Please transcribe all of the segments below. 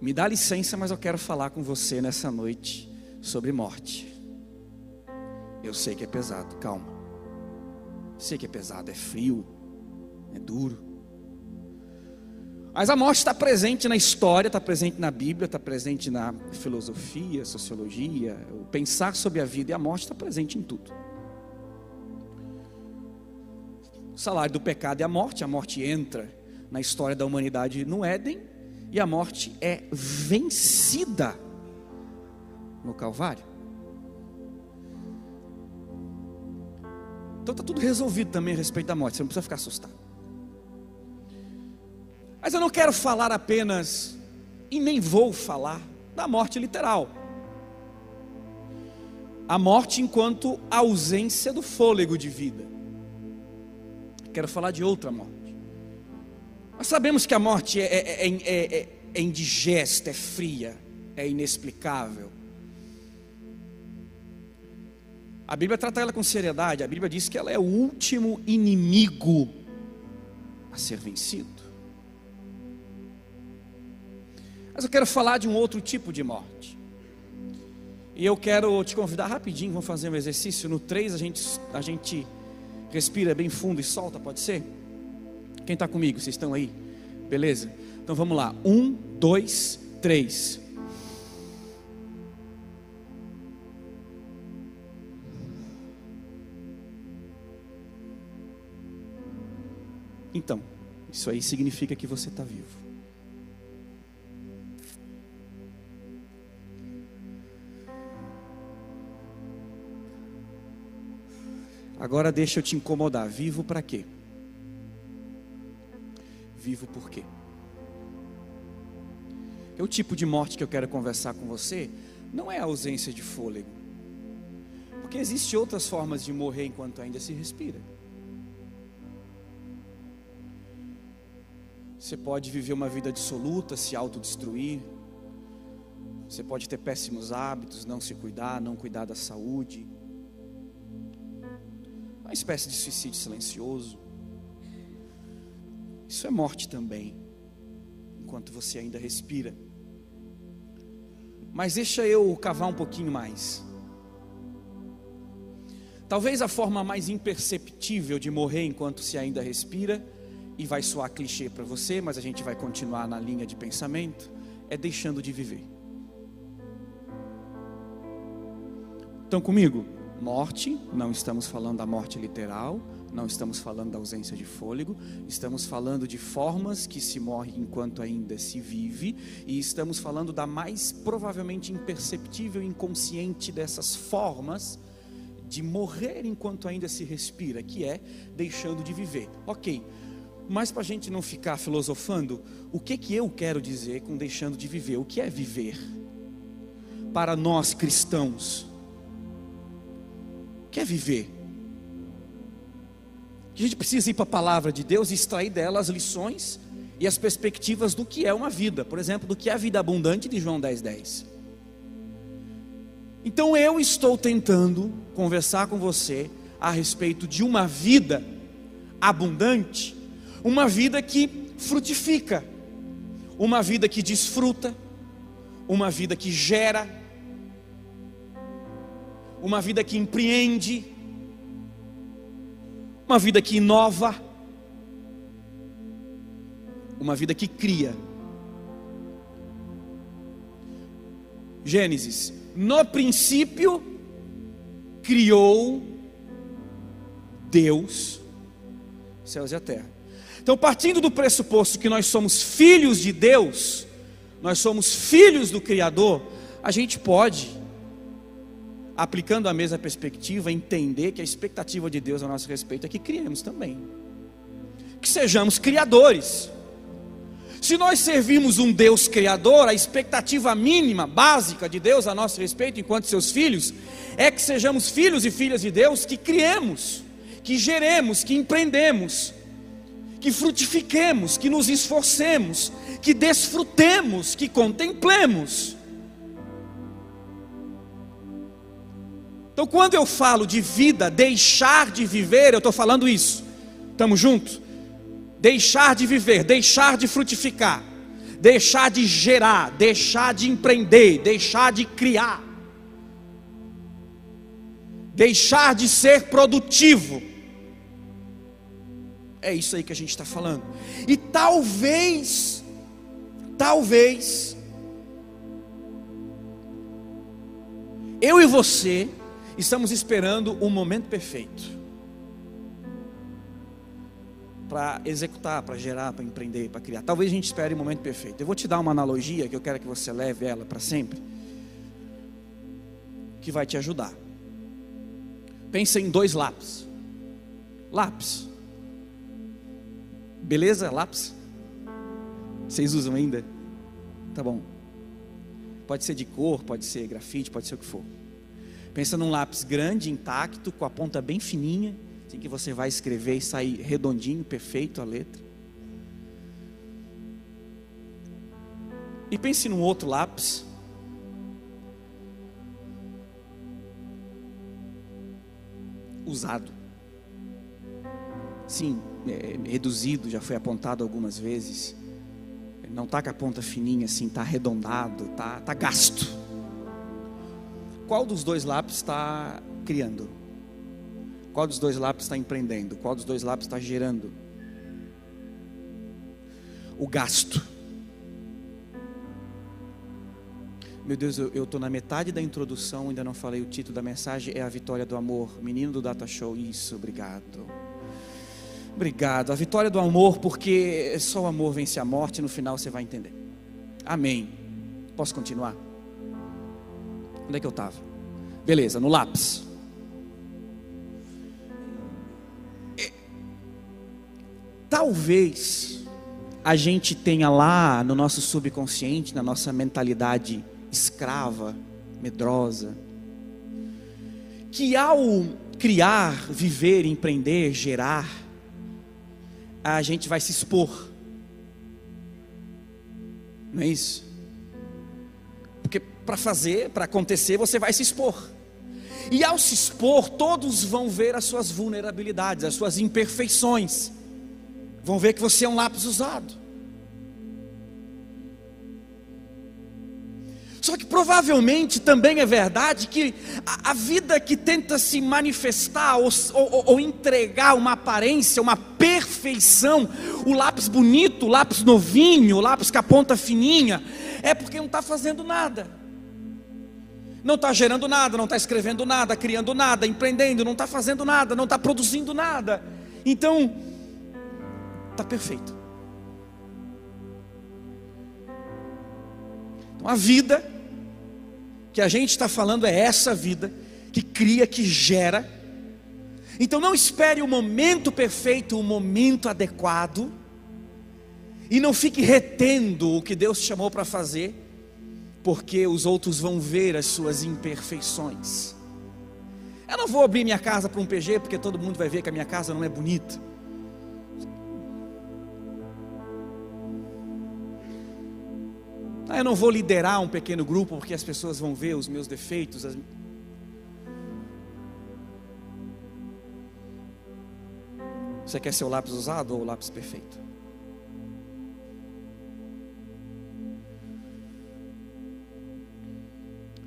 Me dá licença, mas eu quero falar com você nessa noite sobre morte. Eu sei que é pesado, calma. Sei que é pesado, é frio, é duro. Mas a morte está presente na história, está presente na Bíblia, está presente na filosofia, sociologia. O pensar sobre a vida e a morte está presente em tudo. O salário do pecado é a morte, a morte entra na história da humanidade no Éden, e a morte é vencida no Calvário. Então está tudo resolvido também a respeito da morte, você não precisa ficar assustado. Mas eu não quero falar apenas, e nem vou falar, da morte literal. A morte enquanto ausência do fôlego de vida. Quero falar de outra morte. Nós sabemos que a morte é, é, é, é indigesta, é fria, é inexplicável. A Bíblia trata ela com seriedade. A Bíblia diz que ela é o último inimigo a ser vencido. Mas eu quero falar de um outro tipo de morte. E eu quero te convidar rapidinho, vamos fazer um exercício. No 3 a gente, a gente respira bem fundo e solta, pode ser? Quem está comigo? Vocês estão aí? Beleza? Então vamos lá. Um, dois, três. Então, isso aí significa que você está vivo. Agora deixa eu te incomodar. Vivo para quê? Vivo por quê? É o tipo de morte que eu quero conversar com você não é a ausência de fôlego. Porque existem outras formas de morrer enquanto ainda se respira. Você pode viver uma vida dissoluta, se autodestruir. Você pode ter péssimos hábitos, não se cuidar, não cuidar da saúde uma espécie de suicídio silencioso. Isso é morte também, enquanto você ainda respira. Mas deixa eu cavar um pouquinho mais. Talvez a forma mais imperceptível de morrer enquanto se ainda respira, e vai soar clichê para você, mas a gente vai continuar na linha de pensamento, é deixando de viver. Estão comigo? Morte, não estamos falando da morte literal, não estamos falando da ausência de fôlego, estamos falando de formas que se morre enquanto ainda se vive, e estamos falando da mais provavelmente imperceptível inconsciente dessas formas de morrer enquanto ainda se respira, que é deixando de viver. Ok, mas para a gente não ficar filosofando, o que, que eu quero dizer com deixando de viver? O que é viver? Para nós cristãos, quer viver. A gente precisa ir para a palavra de Deus e extrair dela as lições e as perspectivas do que é uma vida, por exemplo, do que é a vida abundante de João 10,10. 10. Então eu estou tentando conversar com você a respeito de uma vida abundante, uma vida que frutifica, uma vida que desfruta, uma vida que gera, uma vida que empreende, uma vida que inova, uma vida que cria. Gênesis, no princípio criou Deus céus e a terra. Então, partindo do pressuposto que nós somos filhos de Deus, nós somos filhos do Criador, a gente pode aplicando a mesma perspectiva, entender que a expectativa de Deus a nosso respeito é que criemos também, que sejamos criadores. Se nós servimos um Deus criador, a expectativa mínima, básica de Deus a nosso respeito, enquanto seus filhos, é que sejamos filhos e filhas de Deus que criemos, que geremos, que empreendemos, que frutifiquemos, que nos esforcemos, que desfrutemos, que contemplemos. Então, quando eu falo de vida, deixar de viver, eu estou falando isso. Estamos juntos? Deixar de viver, deixar de frutificar, deixar de gerar, deixar de empreender, deixar de criar, deixar de ser produtivo. É isso aí que a gente está falando. E talvez, talvez, eu e você estamos esperando o momento perfeito para executar, para gerar, para empreender, para criar. Talvez a gente espere o momento perfeito. Eu vou te dar uma analogia que eu quero que você leve ela para sempre, que vai te ajudar. Pensa em dois lápis. Lápis. Beleza? Lápis? Vocês usam ainda? Tá bom. Pode ser de cor, pode ser grafite, pode ser o que for. Pensa num lápis grande, intacto, com a ponta bem fininha Assim que você vai escrever e sair redondinho, perfeito a letra. E pense num outro lápis. Usado. Sim, é, reduzido, já foi apontado algumas vezes. Não está com a ponta fininha assim, está arredondado, está tá gasto. Qual dos dois lápis está criando? Qual dos dois lápis está empreendendo? Qual dos dois lápis está gerando? O gasto. Meu Deus, eu estou na metade da introdução, ainda não falei o título da mensagem, é a vitória do amor. Menino do Data Show, isso, obrigado. Obrigado. A vitória do amor, porque só o amor vence a morte, no final você vai entender. Amém. Posso continuar? Onde é que eu estava? Beleza, no lápis. Talvez a gente tenha lá no nosso subconsciente, na nossa mentalidade escrava, medrosa, que ao criar, viver, empreender, gerar, a gente vai se expor. Não é isso? Para fazer, para acontecer, você vai se expor. E ao se expor, todos vão ver as suas vulnerabilidades, as suas imperfeições vão ver que você é um lápis usado. Só que provavelmente também é verdade que a, a vida que tenta se manifestar ou, ou, ou, entregar uma aparência, uma perfeição, o lápis bonito, o lápis novinho, o lápis com a ponta fininha, é porque não está fazendo nada. Não está gerando nada, não está escrevendo nada, criando nada, empreendendo, não está fazendo nada, não está produzindo nada. Então, está perfeito. Então a vida que a gente está falando é essa vida que cria, que gera. Então não espere o momento perfeito, o momento adequado, e não fique retendo o que Deus te chamou para fazer, porque os outros vão ver as suas imperfeições. Eu não vou abrir minha casa para um PG, porque todo mundo vai ver que a minha casa não é bonita. Eu não vou liderar um pequeno grupo porque as pessoas vão ver os meus defeitos. As... Você quer ser o lápis usado ou o lápis perfeito?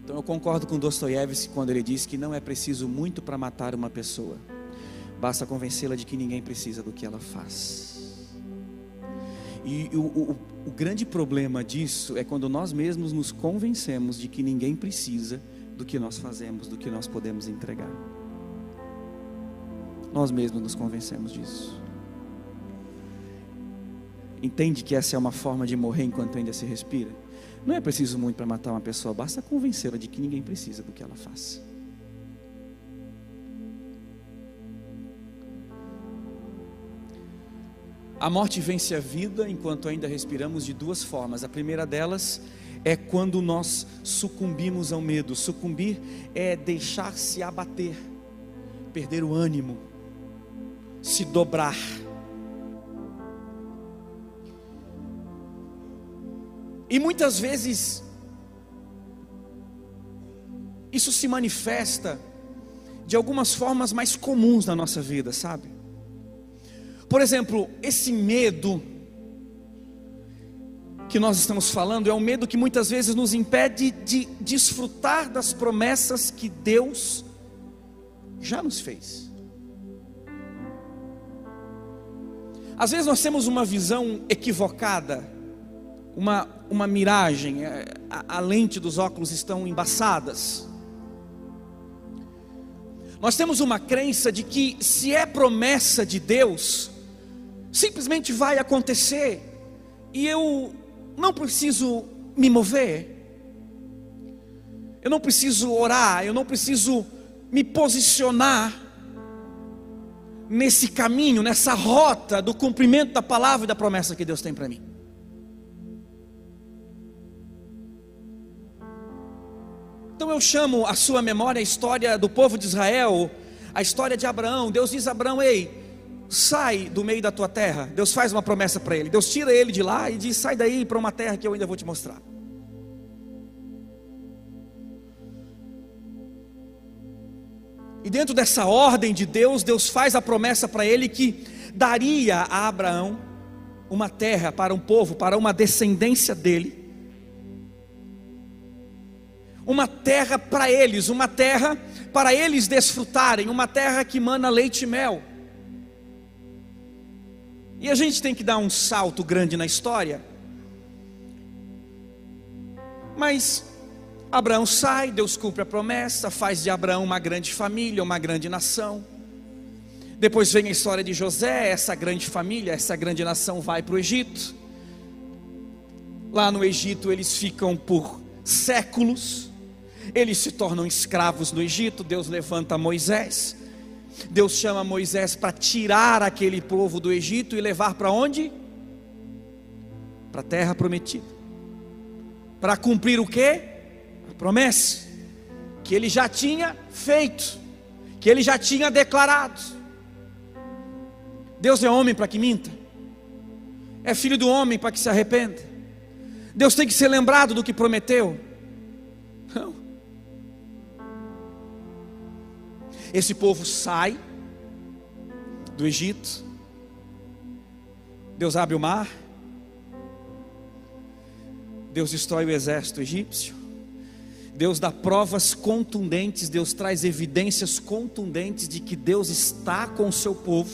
Então eu concordo com Dostoiévski quando ele diz que não é preciso muito para matar uma pessoa, basta convencê-la de que ninguém precisa do que ela faz. E o, o, o grande problema disso é quando nós mesmos nos convencemos de que ninguém precisa do que nós fazemos, do que nós podemos entregar. Nós mesmos nos convencemos disso. Entende que essa é uma forma de morrer enquanto ainda se respira? Não é preciso muito para matar uma pessoa, basta convencê-la de que ninguém precisa do que ela faz. A morte vence a vida enquanto ainda respiramos de duas formas. A primeira delas é quando nós sucumbimos ao medo. Sucumbir é deixar-se abater, perder o ânimo, se dobrar. E muitas vezes isso se manifesta de algumas formas mais comuns na nossa vida, sabe? Por exemplo, esse medo que nós estamos falando é um medo que muitas vezes nos impede de desfrutar das promessas que Deus já nos fez. Às vezes nós temos uma visão equivocada, uma, uma miragem, é, a, a lente dos óculos estão embaçadas. Nós temos uma crença de que se é promessa de Deus, simplesmente vai acontecer, e eu não preciso me mover, eu não preciso orar, eu não preciso me posicionar nesse caminho, nessa rota do cumprimento da palavra e da promessa que Deus tem para mim. Então eu chamo a sua memória a história do povo de Israel, a história de Abraão. Deus diz a Abraão: Ei, sai do meio da tua terra. Deus faz uma promessa para ele. Deus tira ele de lá e diz: Sai daí para uma terra que eu ainda vou te mostrar. E dentro dessa ordem de Deus, Deus faz a promessa para ele que daria a Abraão uma terra para um povo, para uma descendência dele. Uma terra para eles, uma terra para eles desfrutarem, uma terra que mana leite e mel. E a gente tem que dar um salto grande na história. Mas Abraão sai, Deus cumpre a promessa, faz de Abraão uma grande família, uma grande nação. Depois vem a história de José, essa grande família, essa grande nação vai para o Egito. Lá no Egito eles ficam por séculos, eles se tornam escravos no Egito. Deus levanta Moisés. Deus chama Moisés para tirar aquele povo do Egito e levar para onde? Para a terra prometida. Para cumprir o que? A promessa que ele já tinha feito, que ele já tinha declarado. Deus é homem para que minta, é filho do homem para que se arrependa. Deus tem que ser lembrado do que prometeu. Esse povo sai do Egito, Deus abre o mar, Deus destrói o exército egípcio, Deus dá provas contundentes, Deus traz evidências contundentes de que Deus está com o seu povo,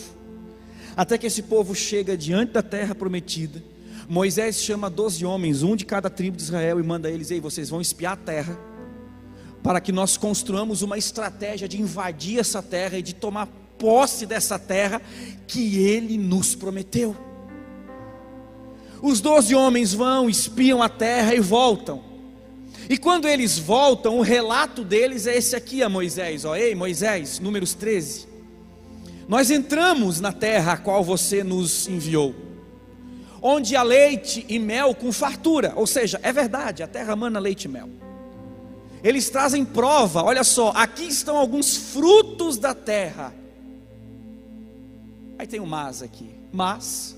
até que esse povo chega diante da terra prometida. Moisés chama doze homens, um de cada tribo de Israel, e manda eles: Ei, vocês vão espiar a terra para que nós construamos uma estratégia de invadir essa terra e de tomar posse dessa terra que ele nos prometeu. Os doze homens vão, espiam a terra e voltam. E quando eles voltam, o relato deles é esse aqui a Moisés: ó, ei Moisés, números 13. Nós entramos na terra a qual você nos enviou, onde há leite e mel com fartura, ou seja, é verdade, a terra mana leite e mel. Eles trazem prova, olha só, aqui estão alguns frutos da terra. Aí tem um mas aqui. Mas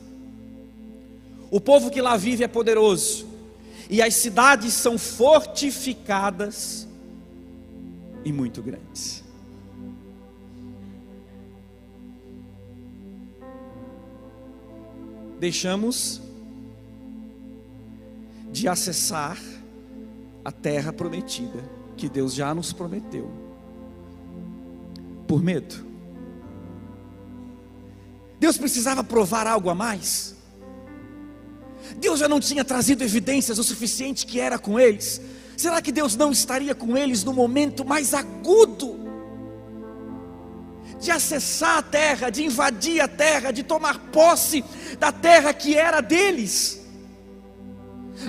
o povo que lá vive é poderoso, e as cidades são fortificadas e muito grandes. Deixamos de acessar a terra prometida que Deus já nos prometeu, por medo. Deus precisava provar algo a mais. Deus já não tinha trazido evidências o suficiente que era com eles. Será que Deus não estaria com eles no momento mais agudo de acessar a terra, de invadir a terra, de tomar posse da terra que era deles?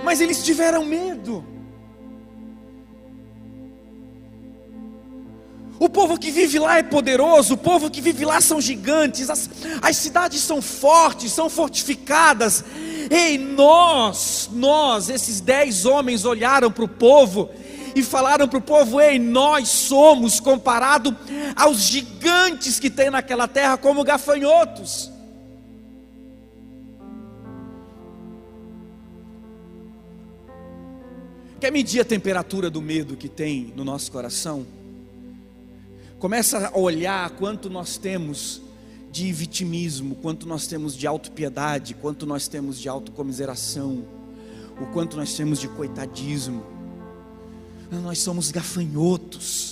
Mas eles tiveram medo. O povo que vive lá é poderoso, o povo que vive lá são gigantes, as, as cidades são fortes, são fortificadas. Ei, nós, nós, esses dez homens olharam para o povo e falaram para o povo: Ei, nós somos comparado aos gigantes que tem naquela terra, como gafanhotos. Quer medir a temperatura do medo que tem no nosso coração? Começa a olhar quanto nós temos de vitimismo, quanto nós temos de autopiedade, quanto nós temos de autocomiseração, o quanto nós temos de coitadismo. Nós somos gafanhotos.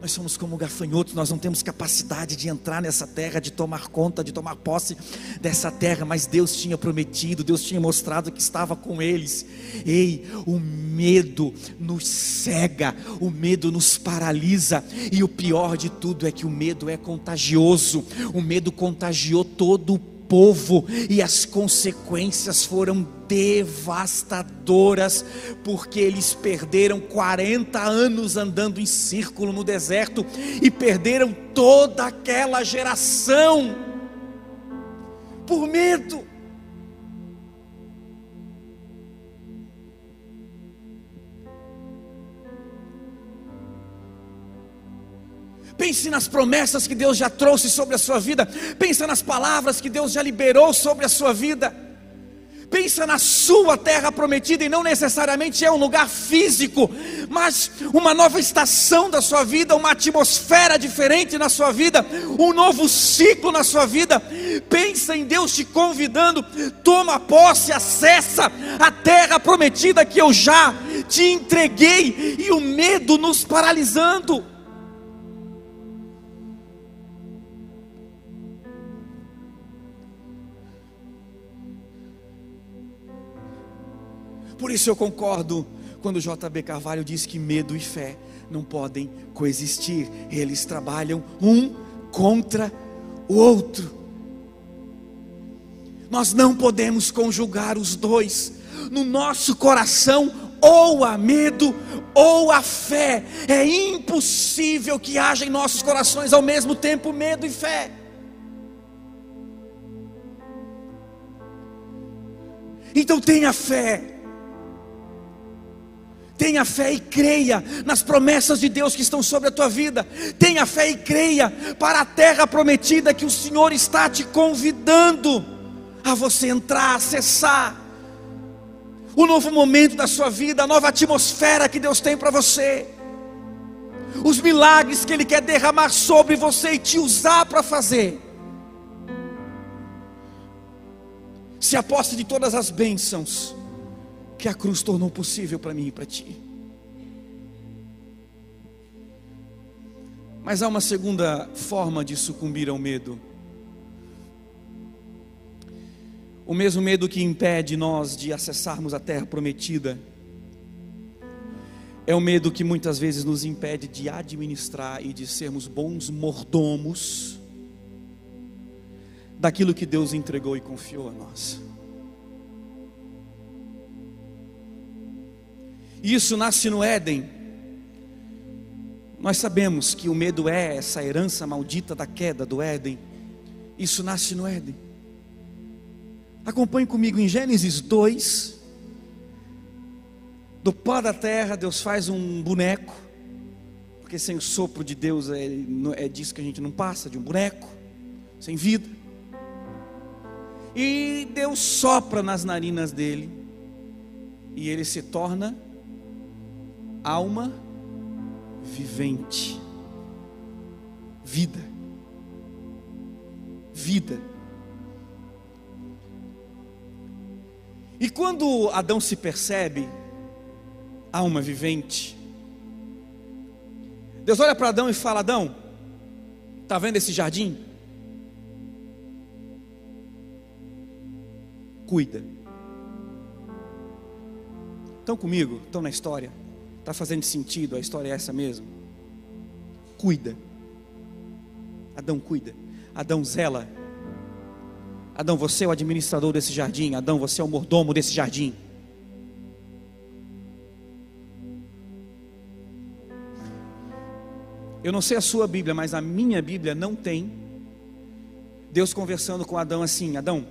Nós somos como gafanhotos, nós não temos capacidade de entrar nessa terra, de tomar conta, de tomar posse dessa terra, mas Deus tinha prometido, Deus tinha mostrado que estava com eles. Ei, o medo nos cega, o medo nos paralisa, e o pior de tudo é que o medo é contagioso. O medo contagiou todo o povo e as consequências foram devastadoras, porque eles perderam 40 anos andando em círculo no deserto e perderam toda aquela geração por medo. Pense nas promessas que Deus já trouxe sobre a sua vida. Pensa nas palavras que Deus já liberou sobre a sua vida. Pensa na sua terra prometida e não necessariamente é um lugar físico, mas uma nova estação da sua vida, uma atmosfera diferente na sua vida, um novo ciclo na sua vida. Pensa em Deus te convidando, toma posse, acessa a terra prometida que eu já te entreguei e o medo nos paralisando. Por isso eu concordo quando JB Carvalho diz que medo e fé não podem coexistir, eles trabalham um contra o outro. Nós não podemos conjugar os dois no nosso coração, ou há medo ou a fé. É impossível que haja em nossos corações ao mesmo tempo medo e fé. Então tenha fé Tenha fé e creia nas promessas de Deus que estão sobre a tua vida. Tenha fé e creia para a terra prometida que o Senhor está te convidando a você entrar, acessar o novo momento da sua vida, a nova atmosfera que Deus tem para você. Os milagres que Ele quer derramar sobre você e te usar para fazer. Se aposte de todas as bênçãos que a cruz tornou possível para mim e para ti. Mas há uma segunda forma de sucumbir ao medo. O mesmo medo que impede nós de acessarmos a terra prometida. É o medo que muitas vezes nos impede de administrar e de sermos bons mordomos daquilo que Deus entregou e confiou a nós. Isso nasce no Éden. Nós sabemos que o medo é essa herança maldita da queda do Éden. Isso nasce no Éden. Acompanhe comigo em Gênesis 2. Do pó da terra, Deus faz um boneco. Porque sem o sopro de Deus é, é disso que a gente não passa, de um boneco, sem vida. E Deus sopra nas narinas dele. E ele se torna alma vivente. Vida. Vida. E quando Adão se percebe alma vivente, Deus olha para Adão e fala: Adão, está vendo esse jardim? Cuida. Estão comigo? Estão na história? Está fazendo sentido? A história é essa mesmo? Cuida. Adão cuida. Adão zela. Adão, você é o administrador desse jardim. Adão, você é o mordomo desse jardim. Eu não sei a sua Bíblia, mas a minha Bíblia não tem Deus conversando com Adão assim: Adão,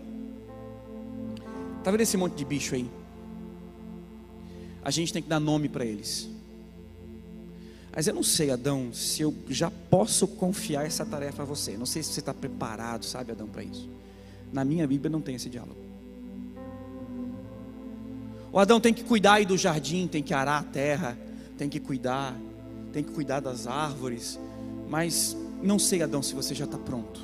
está vendo esse monte de bicho aí? A gente tem que dar nome para eles. Mas eu não sei, Adão, se eu já posso confiar essa tarefa a você. Não sei se você está preparado, sabe, Adão, para isso. Na minha Bíblia não tem esse diálogo. O Adão tem que cuidar aí do jardim, tem que arar a terra, tem que cuidar, tem que cuidar das árvores. Mas não sei, Adão, se você já está pronto.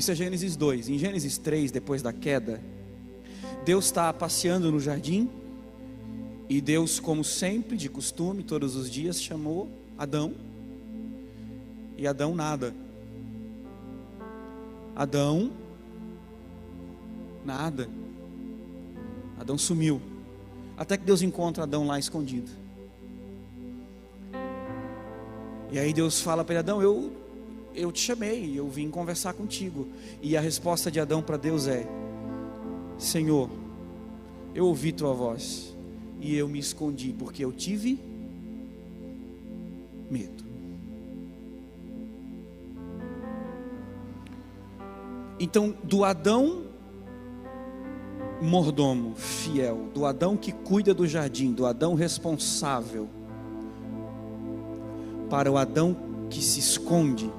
Isso é Gênesis 2. Em Gênesis 3, depois da queda, Deus está passeando no jardim e Deus, como sempre, de costume, todos os dias, chamou Adão. E Adão nada. Adão nada. Adão sumiu. Até que Deus encontra Adão lá escondido. E aí Deus fala para Adão: eu, eu te chamei, eu vim conversar contigo. E a resposta de Adão para Deus é: Senhor, eu ouvi tua voz e eu me escondi porque eu tive medo. Então, do Adão mordomo, fiel, do Adão que cuida do jardim, do Adão responsável, para o Adão que se esconde,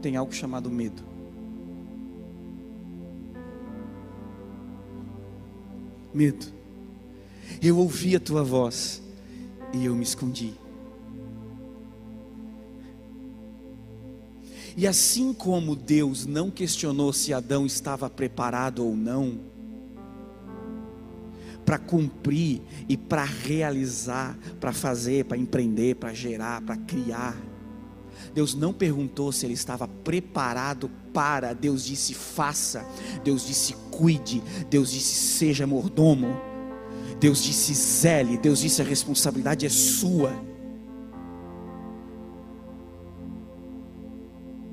tem algo chamado medo. Medo. Eu ouvi a tua voz e eu me escondi. E assim como Deus não questionou se Adão estava preparado ou não, para cumprir e para realizar, para fazer, para empreender, para gerar, para criar. Deus não perguntou se ele estava preparado para, Deus disse faça, Deus disse cuide, Deus disse seja mordomo, Deus disse zele, Deus disse a responsabilidade é sua.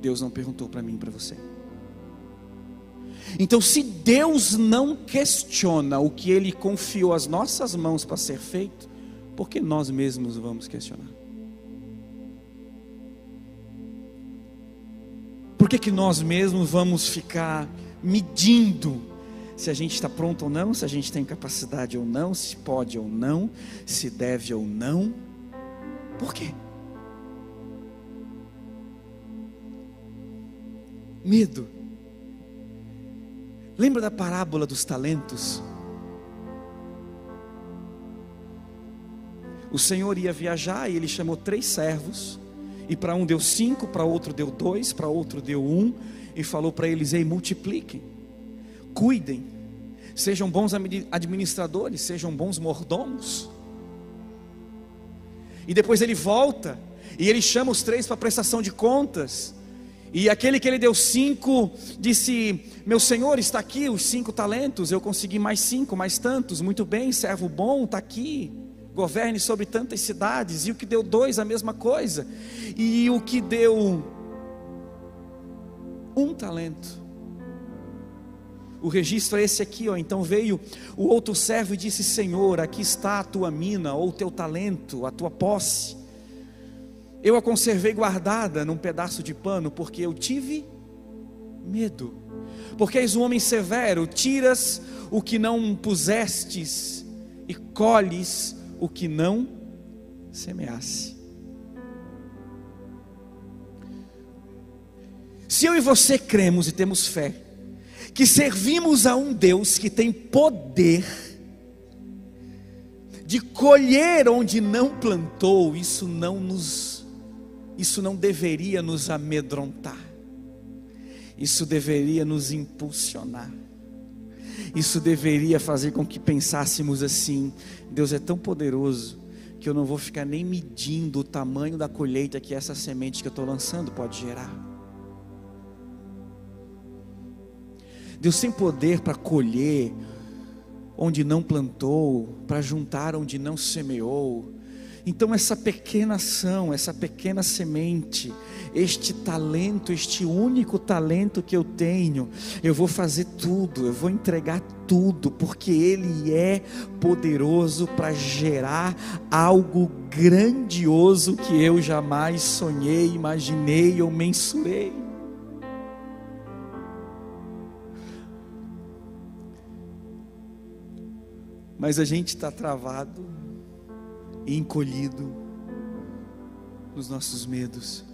Deus não perguntou para mim e para você. Então, se Deus não questiona o que Ele confiou às nossas mãos para ser feito, por que nós mesmos vamos questionar? Por que, que nós mesmos vamos ficar medindo se a gente está pronto ou não, se a gente tem capacidade ou não, se pode ou não, se deve ou não? Por quê? Medo. Lembra da parábola dos talentos? O Senhor ia viajar e ele chamou três servos, e para um deu cinco, para outro deu dois, para outro deu um, e falou para eles: Ei, multipliquem, cuidem, sejam bons administradores, sejam bons mordomos. E depois ele volta, e ele chama os três para prestação de contas, e aquele que ele deu cinco disse: Meu senhor, está aqui os cinco talentos. Eu consegui mais cinco, mais tantos. Muito bem, servo bom, está aqui. Governe sobre tantas cidades. E o que deu dois, a mesma coisa. E o que deu um talento. O registro é esse aqui, ó. Então veio o outro servo e disse: Senhor, aqui está a tua mina, ou o teu talento, a tua posse. Eu a conservei guardada num pedaço de pano, porque eu tive medo. Porque és um homem severo, tiras o que não pusestes e colhes o que não semeasse. Se eu e você cremos e temos fé, que servimos a um Deus que tem poder de colher onde não plantou, isso não nos isso não deveria nos amedrontar, isso deveria nos impulsionar, isso deveria fazer com que pensássemos assim: Deus é tão poderoso que eu não vou ficar nem medindo o tamanho da colheita que essa semente que eu estou lançando pode gerar. Deus tem poder para colher onde não plantou, para juntar onde não semeou, então, essa pequena ação, essa pequena semente, este talento, este único talento que eu tenho, eu vou fazer tudo, eu vou entregar tudo, porque Ele é poderoso para gerar algo grandioso que eu jamais sonhei, imaginei ou mensurei. Mas a gente está travado encolhido nos nossos medos.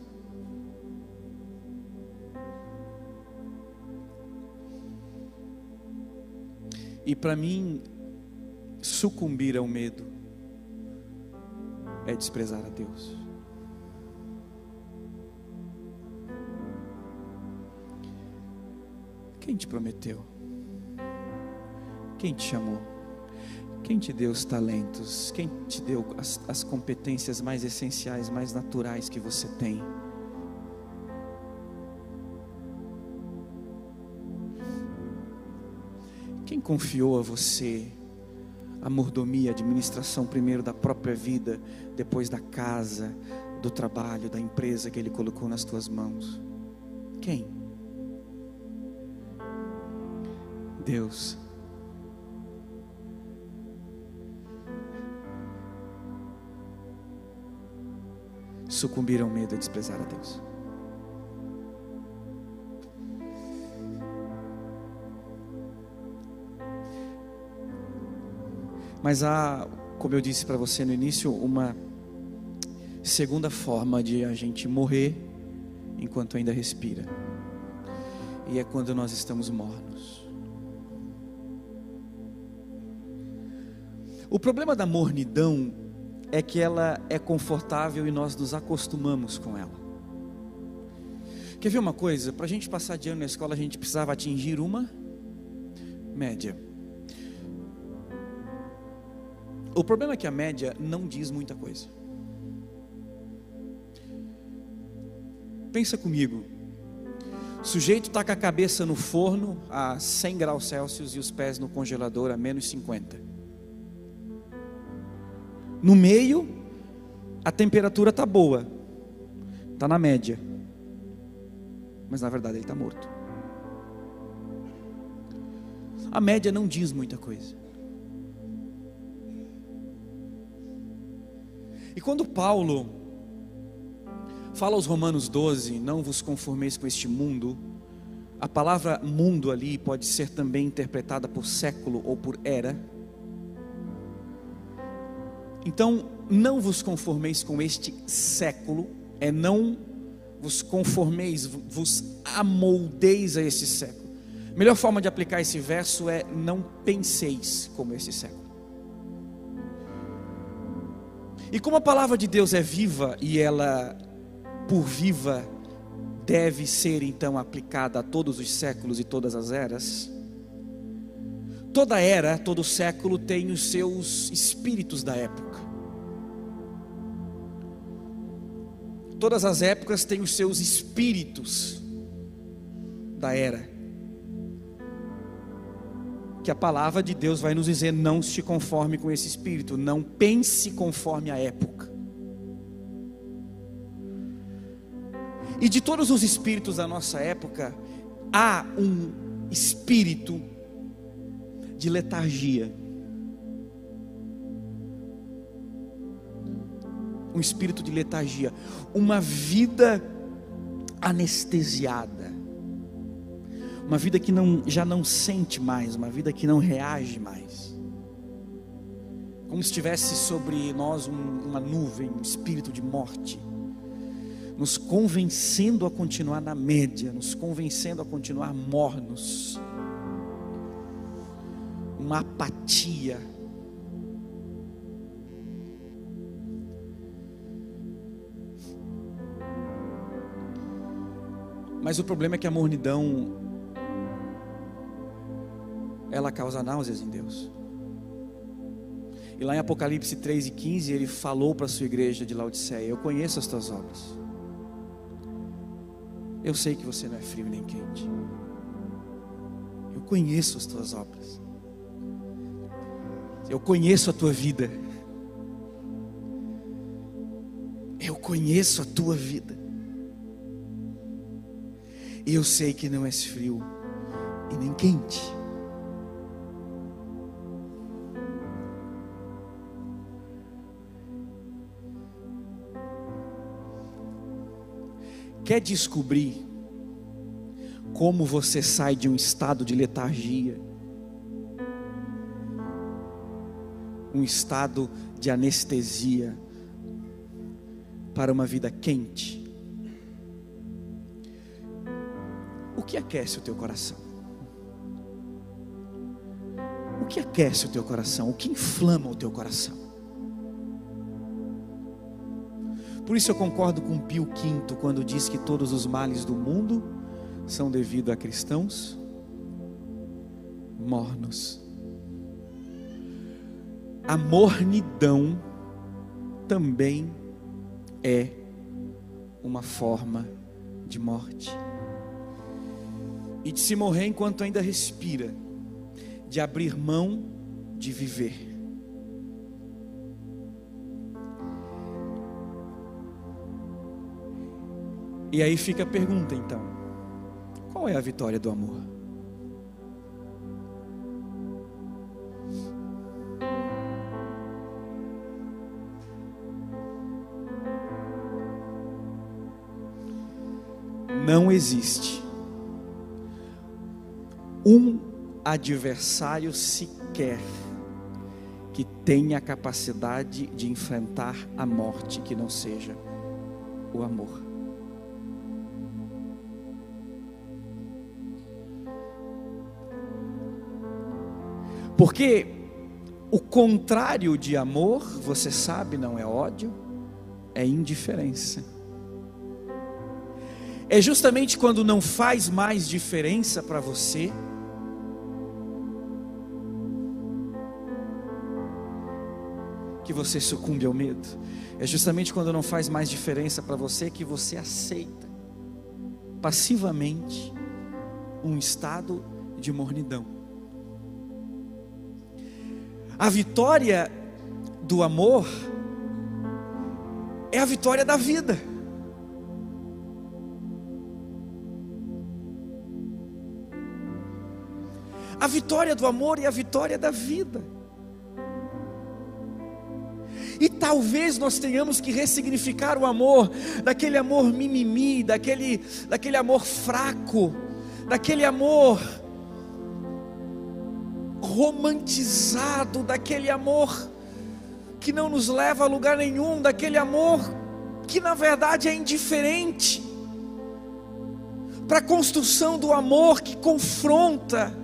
E para mim, sucumbir ao medo é desprezar a Deus. Quem te prometeu? Quem te chamou? Quem te deu os talentos? Quem te deu as, as competências mais essenciais, mais naturais que você tem? Quem confiou a você a mordomia, a administração primeiro da própria vida, depois da casa, do trabalho, da empresa que Ele colocou nas tuas mãos? Quem? Deus. Sucumbiram ao medo e desprezar a Deus. Mas há, como eu disse para você no início, uma segunda forma de a gente morrer enquanto ainda respira. E é quando nós estamos mornos. O problema da mornidão é que ela é confortável e nós nos acostumamos com ela. Quer ver uma coisa? Para a gente passar de ano na escola, a gente precisava atingir uma média. O problema é que a média não diz muita coisa. Pensa comigo. O sujeito está com a cabeça no forno a 100 graus Celsius e os pés no congelador a menos 50. No meio, a temperatura está boa, está na média, mas na verdade ele está morto. A média não diz muita coisa. E quando Paulo fala aos Romanos 12: Não vos conformeis com este mundo, a palavra mundo ali pode ser também interpretada por século ou por era. Então, não vos conformeis com este século, é não vos conformeis, vos amoldeis a esse século. A melhor forma de aplicar esse verso é não penseis como esse século. E como a palavra de Deus é viva e ela, por viva, deve ser então aplicada a todos os séculos e todas as eras, toda era, todo século tem os seus espíritos da época. Todas as épocas têm os seus espíritos da era que a palavra de Deus vai nos dizer: não se conforme com esse espírito, não pense conforme a época. E de todos os espíritos da nossa época, há um espírito de letargia. Um espírito de letargia, uma vida anestesiada uma vida que não, já não sente mais, uma vida que não reage mais. Como se estivesse sobre nós um, uma nuvem, um espírito de morte, nos convencendo a continuar na média, nos convencendo a continuar mornos, uma apatia. Mas o problema é que a mornidão ela causa náuseas em Deus. E lá em Apocalipse 3 e 15, ele falou para a sua igreja de Laodiceia: Eu conheço as tuas obras. Eu sei que você não é frio nem quente. Eu conheço as tuas obras. Eu conheço a tua vida. Eu conheço a tua vida. E eu sei que não és frio e nem quente. Quer descobrir como você sai de um estado de letargia, um estado de anestesia, para uma vida quente? O que aquece o teu coração? O que aquece o teu coração? O que inflama o teu coração? Por isso eu concordo com Pio V quando diz que todos os males do mundo são devido a cristãos mornos. A mornidão também é uma forma de morte. E de se morrer enquanto ainda respira, de abrir mão de viver. E aí fica a pergunta então: qual é a vitória do amor? Não existe um adversário sequer que tenha a capacidade de enfrentar a morte que não seja o amor. Porque o contrário de amor, você sabe, não é ódio, é indiferença. É justamente quando não faz mais diferença para você, que você sucumbe ao medo. É justamente quando não faz mais diferença para você que você aceita passivamente um estado de mornidão. A vitória do amor é a vitória da vida. A vitória do amor é a vitória da vida. E talvez nós tenhamos que ressignificar o amor, daquele amor mimimi, daquele, daquele amor fraco, daquele amor romantizado, daquele amor que não nos leva a lugar nenhum, daquele amor que na verdade é indiferente, para a construção do amor que confronta,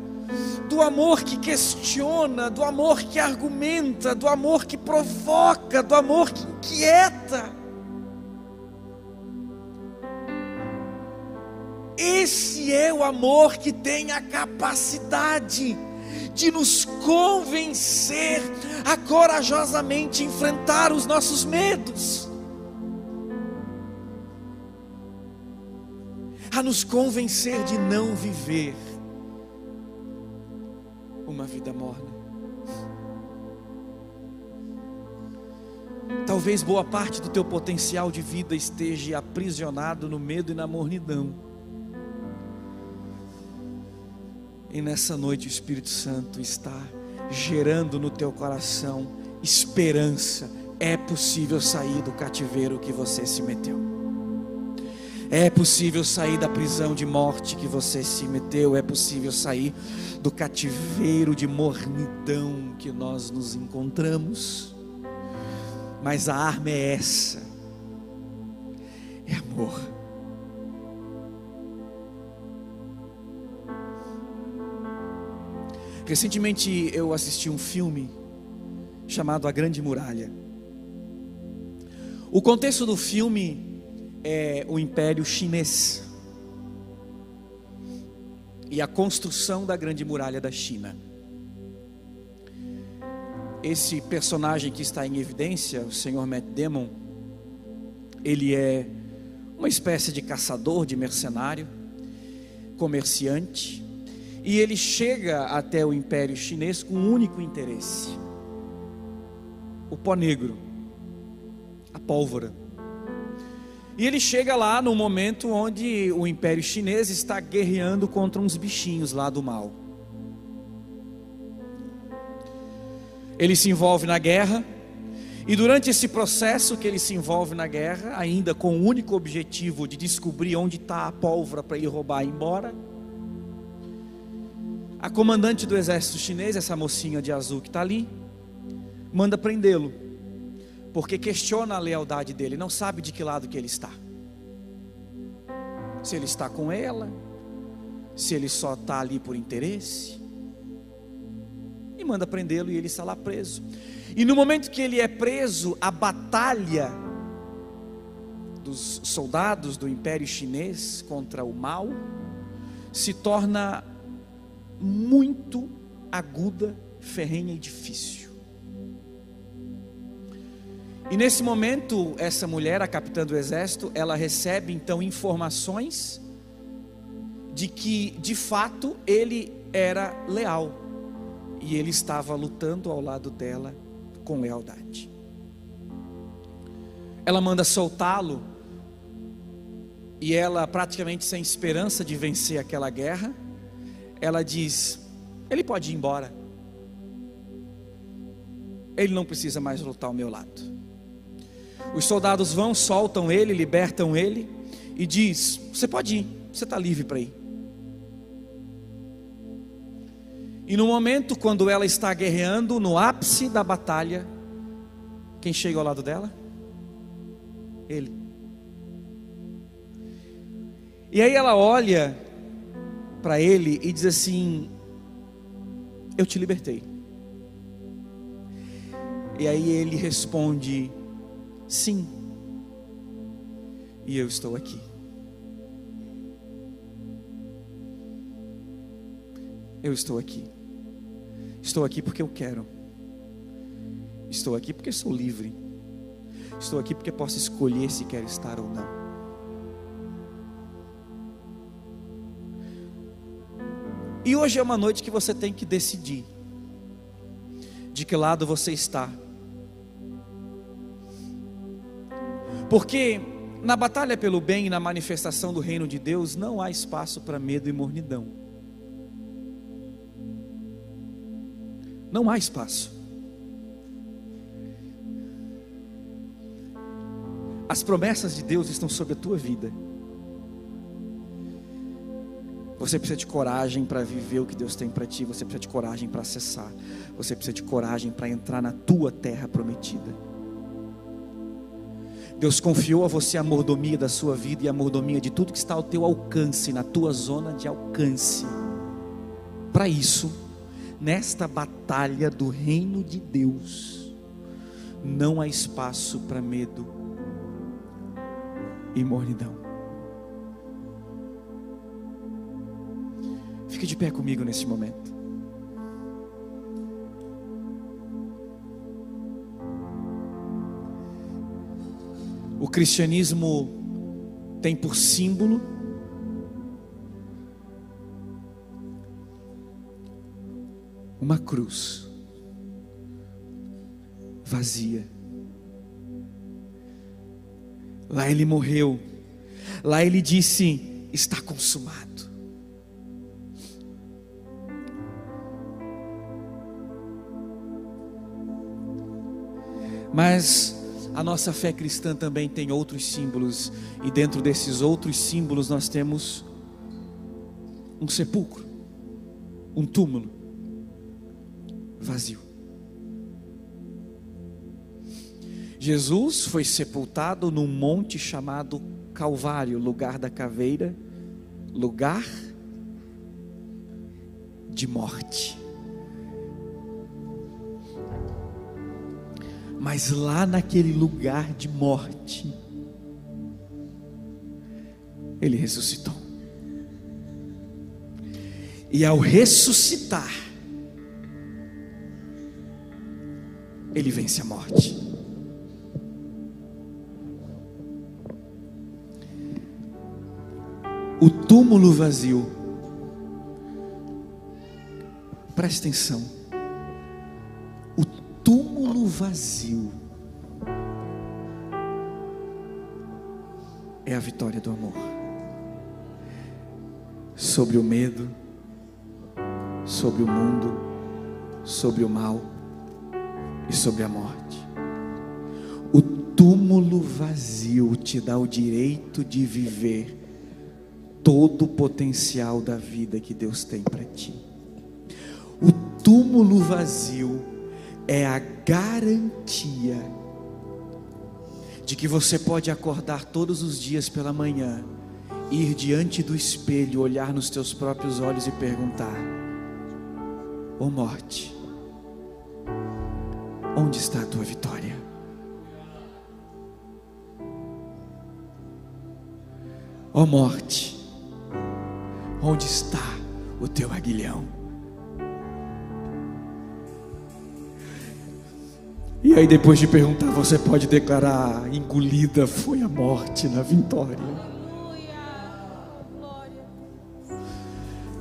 do amor que questiona, do amor que argumenta, do amor que provoca, do amor que inquieta. Esse é o amor que tem a capacidade de nos convencer a corajosamente enfrentar os nossos medos, a nos convencer de não viver vida morna. Talvez boa parte do teu potencial de vida esteja aprisionado no medo e na mornidão. E nessa noite o Espírito Santo está gerando no teu coração esperança. É possível sair do cativeiro que você se meteu. É possível sair da prisão de morte que você se meteu. É possível sair do cativeiro de mornidão que nós nos encontramos. Mas a arma é essa: é amor. Recentemente eu assisti um filme chamado A Grande Muralha. O contexto do filme é o Império Chinês e a construção da Grande Muralha da China. Esse personagem que está em evidência, o Senhor Matt Damon, ele é uma espécie de caçador, de mercenário, comerciante, e ele chega até o Império Chinês com um único interesse: o pó negro, a pólvora. E ele chega lá no momento onde o Império Chinês está guerreando contra uns bichinhos lá do mal. Ele se envolve na guerra, e durante esse processo que ele se envolve na guerra, ainda com o único objetivo de descobrir onde está a pólvora para ir roubar e ir embora, a comandante do exército chinês, essa mocinha de azul que está ali, manda prendê-lo, porque questiona a lealdade dele, não sabe de que lado que ele está. Se ele está com ela, se ele só está ali por interesse, e manda prendê-lo e ele está lá preso. E no momento que ele é preso, a batalha dos soldados do Império Chinês contra o mal se torna muito aguda, ferrenha e difícil. E nesse momento, essa mulher, a capitã do exército, ela recebe então informações de que, de fato, ele era leal e ele estava lutando ao lado dela com lealdade. Ela manda soltá-lo e ela, praticamente sem esperança de vencer aquela guerra, ela diz: ele pode ir embora. Ele não precisa mais lutar ao meu lado. Os soldados vão, soltam ele, libertam ele e diz: Você pode ir, você está livre para ir. E no momento quando ela está guerreando, no ápice da batalha, quem chega ao lado dela? Ele. E aí ela olha para ele e diz assim: Eu te libertei. E aí ele responde: Sim. E eu estou aqui. Eu estou aqui. Estou aqui porque eu quero. Estou aqui porque sou livre. Estou aqui porque posso escolher se quero estar ou não. E hoje é uma noite que você tem que decidir de que lado você está. Porque na batalha pelo bem e na manifestação do reino de Deus não há espaço para medo e mornidão. Não há espaço. As promessas de Deus estão sobre a tua vida. Você precisa de coragem para viver o que Deus tem para ti. Você precisa de coragem para acessar. Você precisa de coragem para entrar na tua terra prometida. Deus confiou a você a mordomia da sua vida e a mordomia de tudo que está ao teu alcance, na tua zona de alcance. Para isso, nesta batalha do reino de Deus, não há espaço para medo e mornidão. Fique de pé comigo nesse momento. O cristianismo tem por símbolo uma cruz vazia. Lá ele morreu. Lá ele disse: está consumado. Mas a nossa fé cristã também tem outros símbolos, e dentro desses outros símbolos nós temos um sepulcro, um túmulo vazio. Jesus foi sepultado num monte chamado Calvário, lugar da caveira, lugar de morte. Mas lá naquele lugar de morte, ele ressuscitou. E ao ressuscitar, ele vence a morte. O túmulo vazio, presta atenção túmulo vazio é a vitória do amor sobre o medo, sobre o mundo, sobre o mal e sobre a morte. O túmulo vazio te dá o direito de viver todo o potencial da vida que Deus tem para ti. O túmulo vazio é a garantia de que você pode acordar todos os dias pela manhã, ir diante do espelho, olhar nos teus próprios olhos e perguntar: Ô oh morte, onde está a tua vitória? Ó oh morte, onde está o teu aguilhão? E aí, depois de perguntar, você pode declarar: engolida foi a morte na vitória.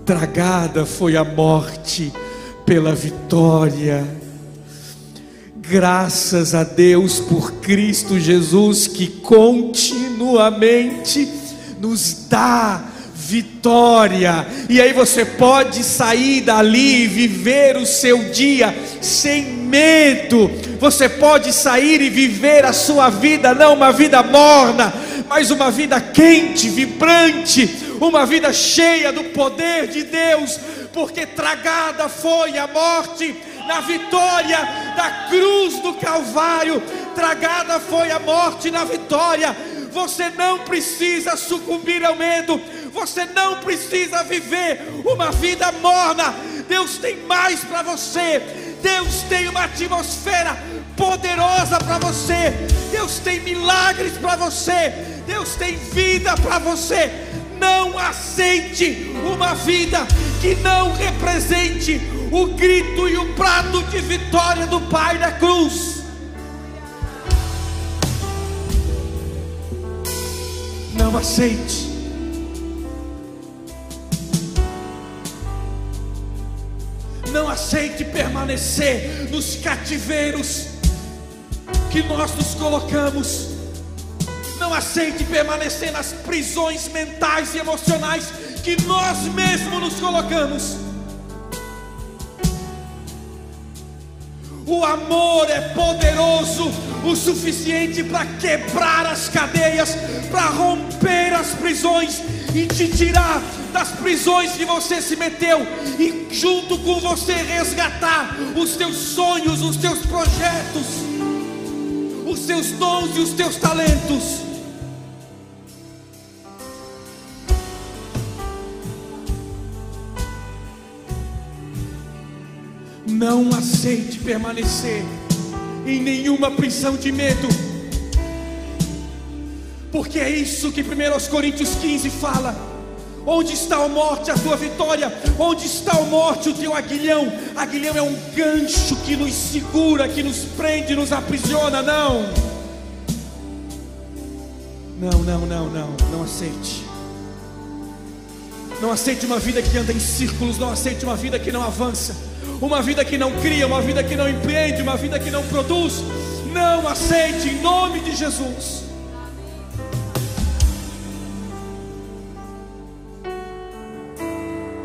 Tragada foi a morte pela vitória. Graças a Deus por Cristo Jesus que continuamente nos dá vitória. E aí você pode sair dali e viver o seu dia sem medo. Você pode sair e viver a sua vida, não uma vida morna, mas uma vida quente, vibrante, uma vida cheia do poder de Deus, porque tragada foi a morte na vitória da cruz do Calvário, tragada foi a morte na vitória. Você não precisa sucumbir ao medo, você não precisa viver uma vida morna. Deus tem mais para você. Deus tem uma atmosfera poderosa para você. Deus tem milagres para você. Deus tem vida para você. Não aceite uma vida que não represente o grito e o prato de vitória do Pai na cruz. Não aceite. Não aceite permanecer nos cativeiros que nós nos colocamos. Não aceite permanecer nas prisões mentais e emocionais que nós mesmos nos colocamos. O amor é poderoso o suficiente para quebrar as cadeias, para romper as prisões e te tirar das prisões que você se meteu e junto com você resgatar os teus sonhos, os teus projetos, os teus dons e os teus talentos. Não aceite permanecer em nenhuma prisão de medo, porque é isso que 1 Coríntios 15 fala. Onde está a morte, a tua vitória? Onde está a morte, o teu aguilhão? Aguilhão é um gancho que nos segura, que nos prende, nos aprisiona. Não, não, não, não, não, não aceite. Não aceite uma vida que anda em círculos, não aceite uma vida que não avança uma vida que não cria, uma vida que não empreende, uma vida que não produz. Não aceite em nome de Jesus.